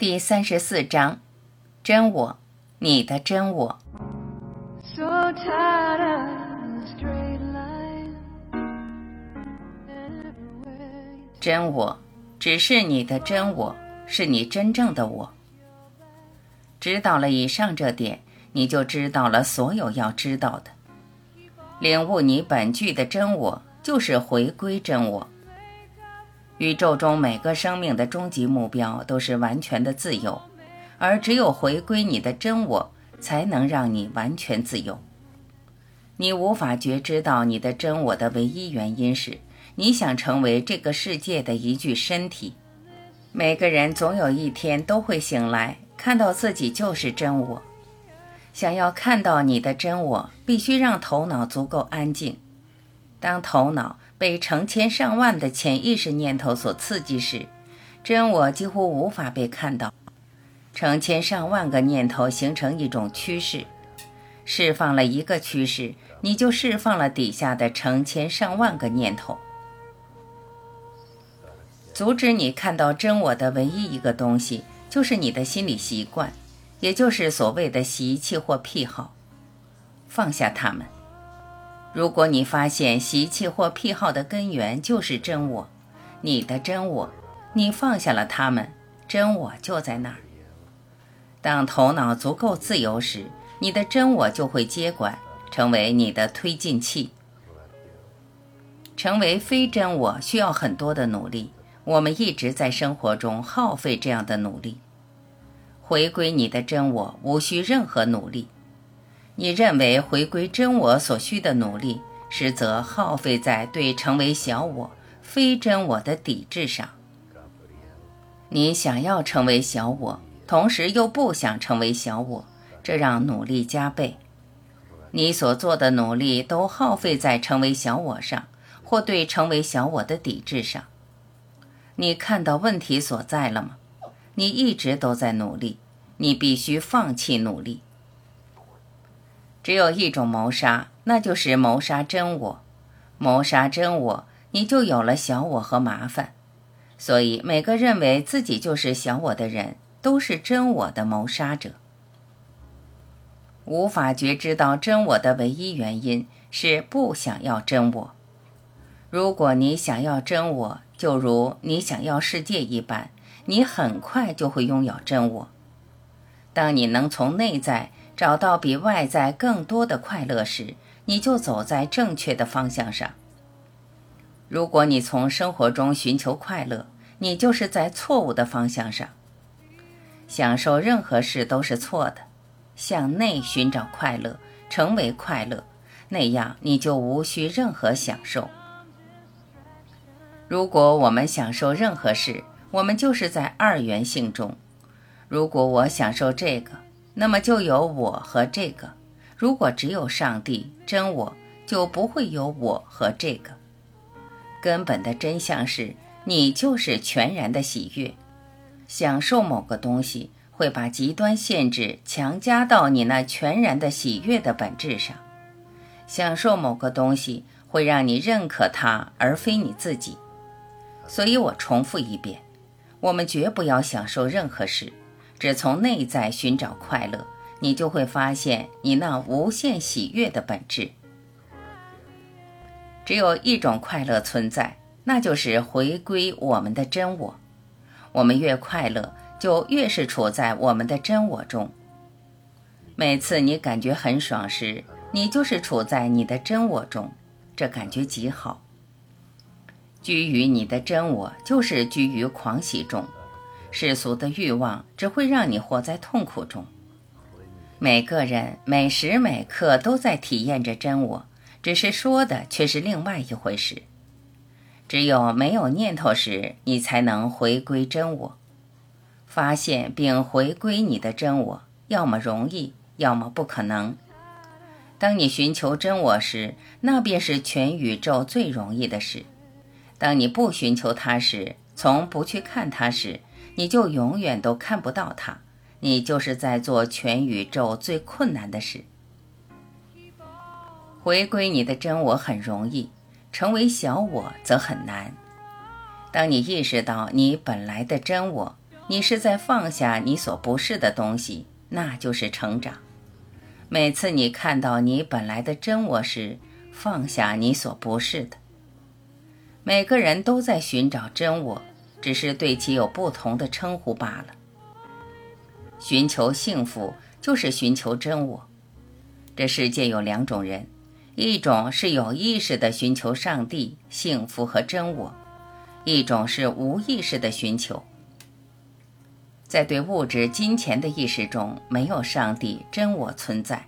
第三十四章，真我，你的真我。So. 真我，只是你的真我，是你真正的我。知道了以上这点，你就知道了所有要知道的。领悟你本具的真我，就是回归真我。宇宙中每个生命的终极目标都是完全的自由，而只有回归你的真我，才能让你完全自由。你无法觉知到你的真我的唯一原因是，你想成为这个世界的一具身体。每个人总有一天都会醒来，看到自己就是真我。想要看到你的真我，必须让头脑足够安静。当头脑被成千上万的潜意识念头所刺激时，真我几乎无法被看到。成千上万个念头形成一种趋势，释放了一个趋势，你就释放了底下的成千上万个念头。阻止你看到真我的唯一一个东西，就是你的心理习惯，也就是所谓的习气或癖好。放下它们。如果你发现习气或癖好的根源就是真我，你的真我，你放下了他们，真我就在那儿。当头脑足够自由时，你的真我就会接管，成为你的推进器。成为非真我需要很多的努力，我们一直在生活中耗费这样的努力。回归你的真我，无需任何努力。你认为回归真我所需的努力，实则耗费在对成为小我、非真我的抵制上。你想要成为小我，同时又不想成为小我，这让努力加倍。你所做的努力都耗费在成为小我上，或对成为小我的抵制上。你看到问题所在了吗？你一直都在努力，你必须放弃努力。只有一种谋杀，那就是谋杀真我。谋杀真我，你就有了小我和麻烦。所以，每个认为自己就是小我的人，都是真我的谋杀者。无法觉知到真我的唯一原因是不想要真我。如果你想要真我，就如你想要世界一般，你很快就会拥有真我。当你能从内在找到比外在更多的快乐时，你就走在正确的方向上。如果你从生活中寻求快乐，你就是在错误的方向上。享受任何事都是错的。向内寻找快乐，成为快乐，那样你就无需任何享受。如果我们享受任何事，我们就是在二元性中。如果我享受这个，那么就有我和这个；如果只有上帝真我，就不会有我和这个。根本的真相是你就是全然的喜悦。享受某个东西，会把极端限制强加到你那全然的喜悦的本质上。享受某个东西，会让你认可它，而非你自己。所以我重复一遍：我们绝不要享受任何事。只从内在寻找快乐，你就会发现你那无限喜悦的本质。只有一种快乐存在，那就是回归我们的真我。我们越快乐，就越是处在我们的真我中。每次你感觉很爽时，你就是处在你的真我中，这感觉极好。居于你的真我，就是居于狂喜中。世俗的欲望只会让你活在痛苦中。每个人每时每刻都在体验着真我，只是说的却是另外一回事。只有没有念头时，你才能回归真我，发现并回归你的真我，要么容易，要么不可能。当你寻求真我时，那便是全宇宙最容易的事。当你不寻求它时，从不去看它时，你就永远都看不到它，你就是在做全宇宙最困难的事。回归你的真我很容易，成为小我则很难。当你意识到你本来的真我，你是在放下你所不是的东西，那就是成长。每次你看到你本来的真我时，放下你所不是的。每个人都在寻找真我，只是对其有不同的称呼罢了。寻求幸福就是寻求真我。这世界有两种人，一种是有意识的寻求上帝、幸福和真我，一种是无意识的寻求。在对物质、金钱的意识中，没有上帝、真我存在。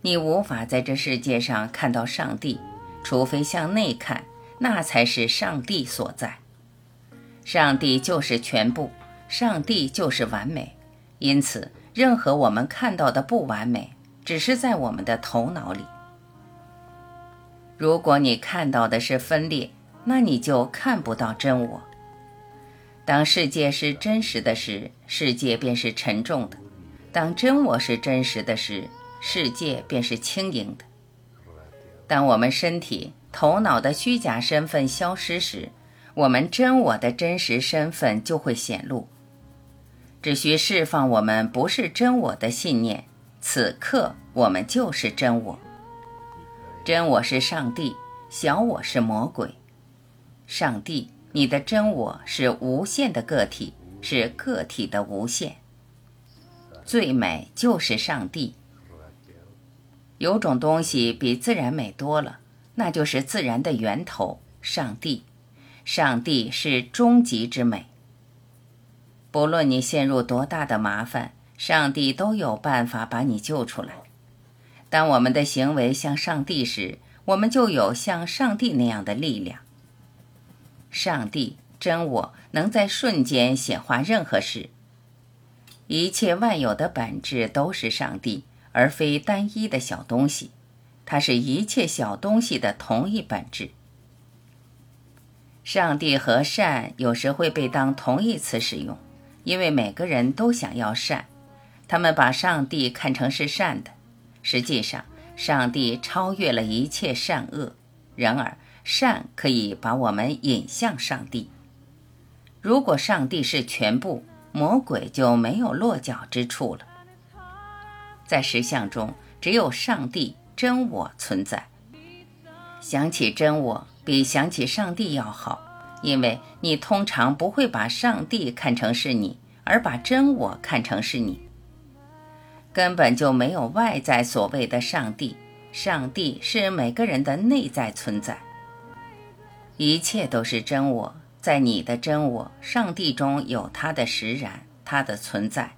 你无法在这世界上看到上帝，除非向内看，那才是上帝所在。上帝就是全部，上帝就是完美。因此，任何我们看到的不完美，只是在我们的头脑里。如果你看到的是分裂，那你就看不到真我。当世界是真实的时，世界便是沉重的；当真我是真实的时，世界便是轻盈的。当我们身体、头脑的虚假身份消失时，我们真我的真实身份就会显露。只需释放我们不是真我的信念，此刻我们就是真我。真我是上帝，小我是魔鬼。上帝，你的真我是无限的个体，是个体的无限。最美就是上帝。有种东西比自然美多了，那就是自然的源头——上帝。上帝是终极之美。不论你陷入多大的麻烦，上帝都有办法把你救出来。当我们的行为像上帝时，我们就有像上帝那样的力量。上帝真我能在瞬间显化任何事。一切万有的本质都是上帝，而非单一的小东西。它是一切小东西的同一本质。上帝和善有时会被当同义词使用。因为每个人都想要善，他们把上帝看成是善的。实际上，上帝超越了一切善恶。然而，善可以把我们引向上帝。如果上帝是全部，魔鬼就没有落脚之处了。在实相中，只有上帝真我存在。想起真我，比想起上帝要好。因为你通常不会把上帝看成是你，而把真我看成是你。根本就没有外在所谓的上帝，上帝是每个人的内在存在。一切都是真我，在你的真我，上帝中有它的实然，它的存在。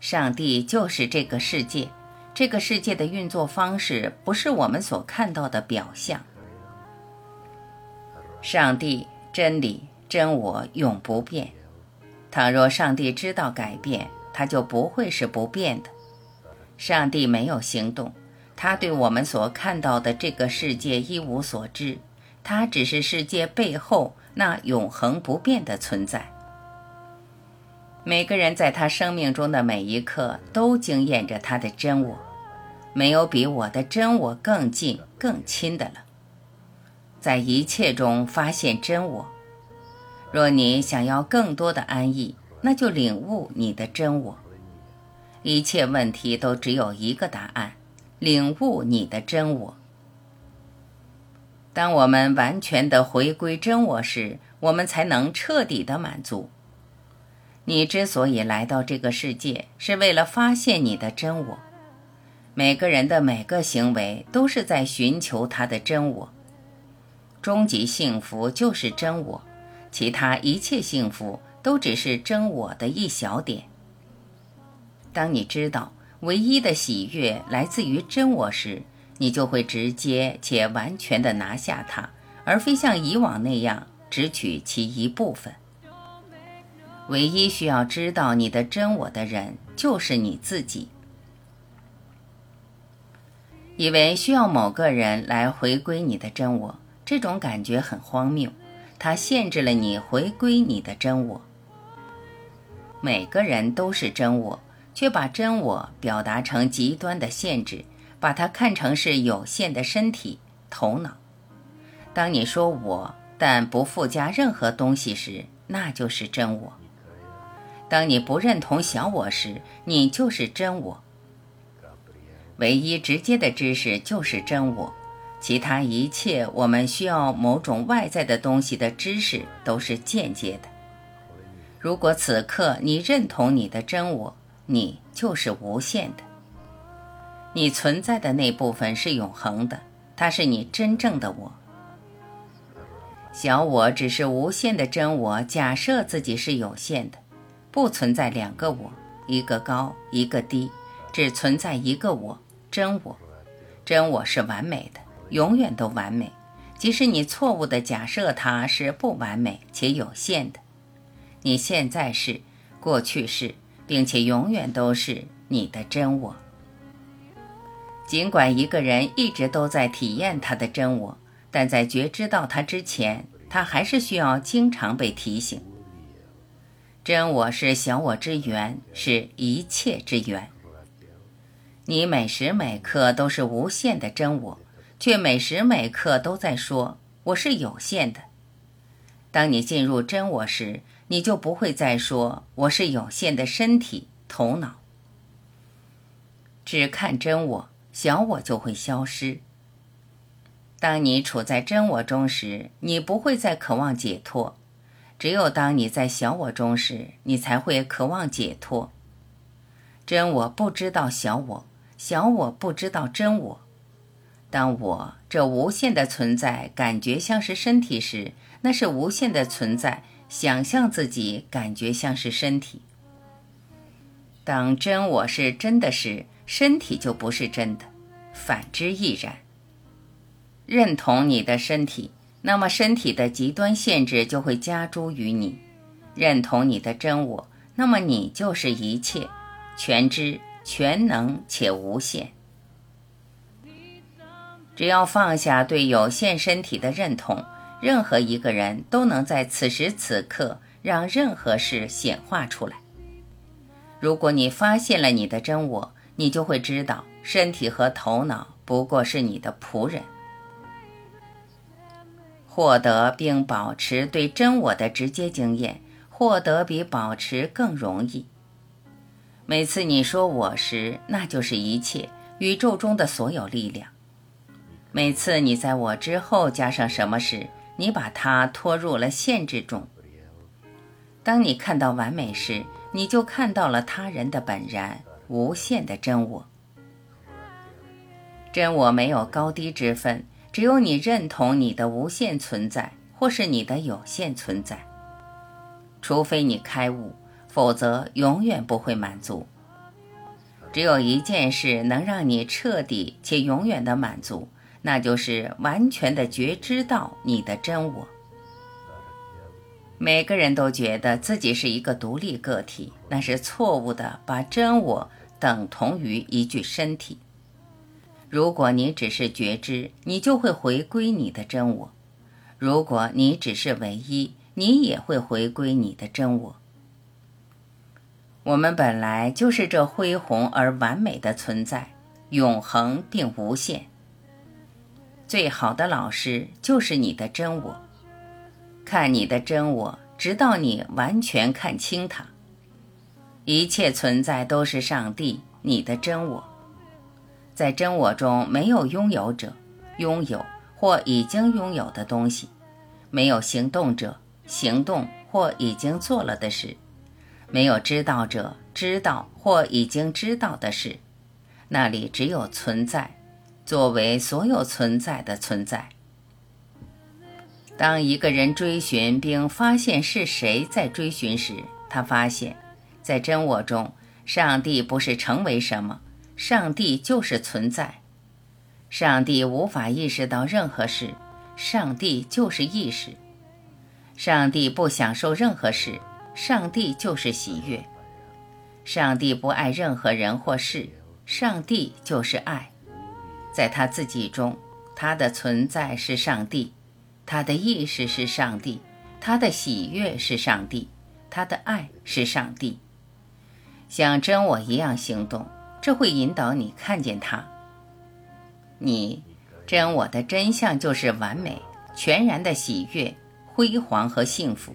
上帝就是这个世界，这个世界的运作方式不是我们所看到的表象。上帝、真理、真我永不变。倘若上帝知道改变，他就不会是不变的。上帝没有行动，他对我们所看到的这个世界一无所知，他只是世界背后那永恒不变的存在。每个人在他生命中的每一刻都惊艳着他的真我，没有比我的真我更近、更亲的了。在一切中发现真我。若你想要更多的安逸，那就领悟你的真我。一切问题都只有一个答案：领悟你的真我。当我们完全的回归真我时，我们才能彻底的满足。你之所以来到这个世界，是为了发现你的真我。每个人的每个行为都是在寻求他的真我。终极幸福就是真我，其他一切幸福都只是真我的一小点。当你知道唯一的喜悦来自于真我时，你就会直接且完全的拿下它，而非像以往那样只取其一部分。唯一需要知道你的真我的人，就是你自己。以为需要某个人来回归你的真我。这种感觉很荒谬，它限制了你回归你的真我。每个人都是真我，却把真我表达成极端的限制，把它看成是有限的身体、头脑。当你说我，但不附加任何东西时，那就是真我。当你不认同小我时，你就是真我。唯一直接的知识就是真我，其他一切我们需要某种外在的东西的知识都是间接的。如果此刻你认同你的真我，你就是无限的。你存在的那部分是永恒的，它是你真正的我。小我只是无限的真我，假设自己是有限的，不存在两个我，一个高，一个低，只存在一个我，真我。真我是完美的，永远都完美，即使你错误的假设它是不完美且有限的。你现在是，过去是，并且永远都是你的真我。尽管一个人一直都在体验他的真我，但在觉知到他之前，他还是需要经常被提醒。真我是小我之源，是一切之源。你每时每刻都是无限的真我，却每时每刻都在说我是有限的。当你进入真我时，你就不会再说我是有限的身体、头脑，只看真我，小我就会消失。当你处在真我中时，你不会再渴望解脱；只有当你在小我中时，你才会渴望解脱。真我不知道小我，小我不知道真我。当我这无限的存在感觉像是身体时，那是无限的存在。想象自己感觉像是身体。当真我是真的时，身体就不是真的，反之亦然。认同你的身体，那么身体的极端限制就会加诸于你；认同你的真我，那么你就是一切，全知、全能且无限。只要放下对有限身体的认同。任何一个人都能在此时此刻让任何事显化出来。如果你发现了你的真我，你就会知道，身体和头脑不过是你的仆人。获得并保持对真我的直接经验，获得比保持更容易。每次你说我时，那就是一切宇宙中的所有力量。每次你在我之后加上什么时，你把它拖入了限制中。当你看到完美时，你就看到了他人的本然，无限的真我。真我没有高低之分，只有你认同你的无限存在，或是你的有限存在。除非你开悟，否则永远不会满足。只有一件事能让你彻底且永远的满足。那就是完全的觉知到你的真我。每个人都觉得自己是一个独立个体，那是错误的，把真我等同于一具身体。如果你只是觉知，你就会回归你的真我；如果你只是唯一，你也会回归你的真我。我们本来就是这恢宏而完美的存在，永恒并无限。最好的老师就是你的真我，看你的真我，直到你完全看清它。一切存在都是上帝，你的真我，在真我中没有拥有者，拥有或已经拥有的东西；没有行动者，行动或已经做了的事；没有知道者，知道或已经知道的事。那里只有存在。作为所有存在的存在，当一个人追寻并发现是谁在追寻时，他发现，在真我中，上帝不是成为什么，上帝就是存在。上帝无法意识到任何事，上帝就是意识。上帝不享受任何事，上帝就是喜悦。上帝不爱任何人或事，上帝就是爱。在他自己中，他的存在是上帝，他的意识是上帝，他的喜悦是上帝，他的爱是上帝。像真我一样行动，这会引导你看见他。你真我的真相就是完美、全然的喜悦、辉煌和幸福。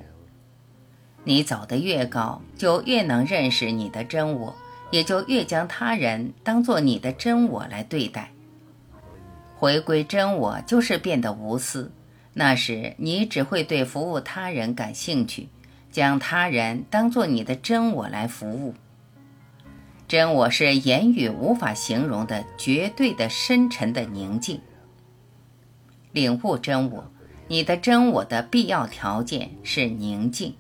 你走得越高，就越能认识你的真我，也就越将他人当做你的真我来对待。回归真我，就是变得无私。那时，你只会对服务他人感兴趣，将他人当做你的真我来服务。真我是言语无法形容的绝对的深沉的宁静。领悟真我，你的真我的必要条件是宁静。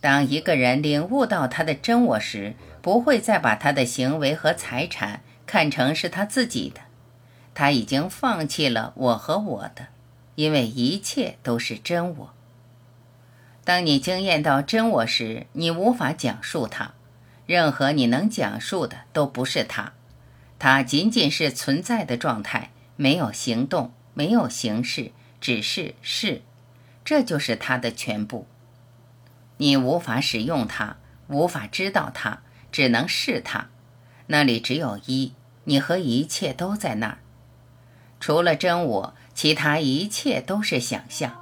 当一个人领悟到他的真我时，不会再把他的行为和财产看成是他自己的，他已经放弃了我和我的，因为一切都是真我。当你经验到真我时，你无法讲述它，任何你能讲述的都不是它，它仅仅是存在的状态，没有行动，没有形式，只是是，这就是它的全部。你无法使用它，无法知道它，只能是它。那里只有一，你和一切都在那儿。除了真我，其他一切都是想象。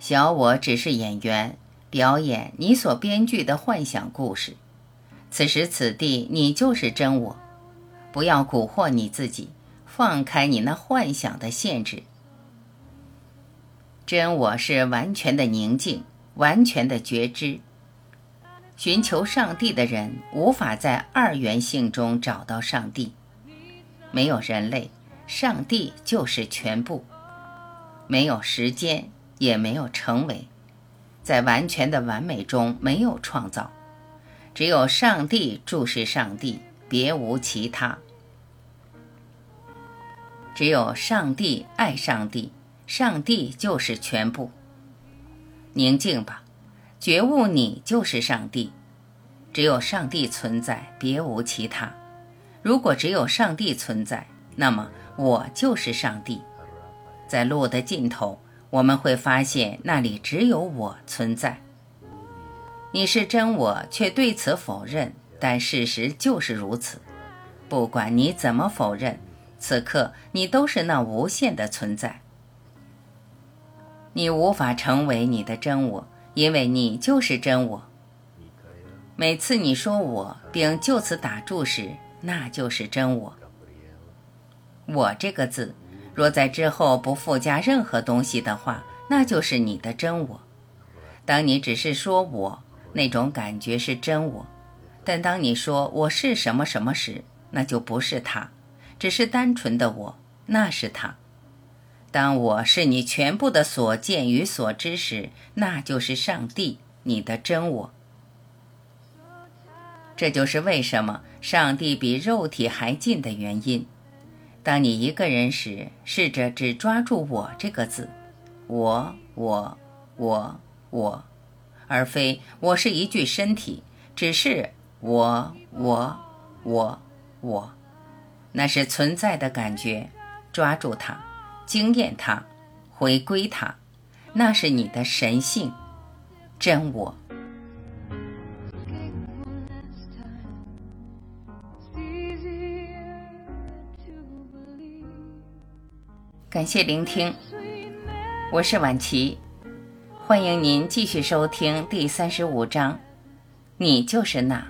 小我只是演员，表演你所编剧的幻想故事。此时此地，你就是真我。不要蛊惑你自己，放开你那幻想的限制。真我是完全的宁静。完全的觉知。寻求上帝的人无法在二元性中找到上帝。没有人类，上帝就是全部。没有时间，也没有成为，在完全的完美中没有创造。只有上帝注视上帝，别无其他。只有上帝爱上帝，上帝就是全部。宁静吧，觉悟你就是上帝，只有上帝存在，别无其他。如果只有上帝存在，那么我就是上帝。在路的尽头，我们会发现那里只有我存在。你是真我，却对此否认，但事实就是如此。不管你怎么否认，此刻你都是那无限的存在。你无法成为你的真我，因为你就是真我。每次你说我，并就此打住时，那就是真我。我这个字，若在之后不附加任何东西的话，那就是你的真我。当你只是说我，那种感觉是真我；但当你说我是什么什么时，那就不是他，只是单纯的我，那是他。当我是你全部的所见与所知时，那就是上帝，你的真我。这就是为什么上帝比肉体还近的原因。当你一个人时，试着只抓住“我”这个字，我、我、我、我，而非我是一具身体，只是我、我、我、我，那是存在的感觉，抓住它。经验它，回归它，那是你的神性，真我。感谢聆听，我是婉琪，欢迎您继续收听第三十五章，你就是那。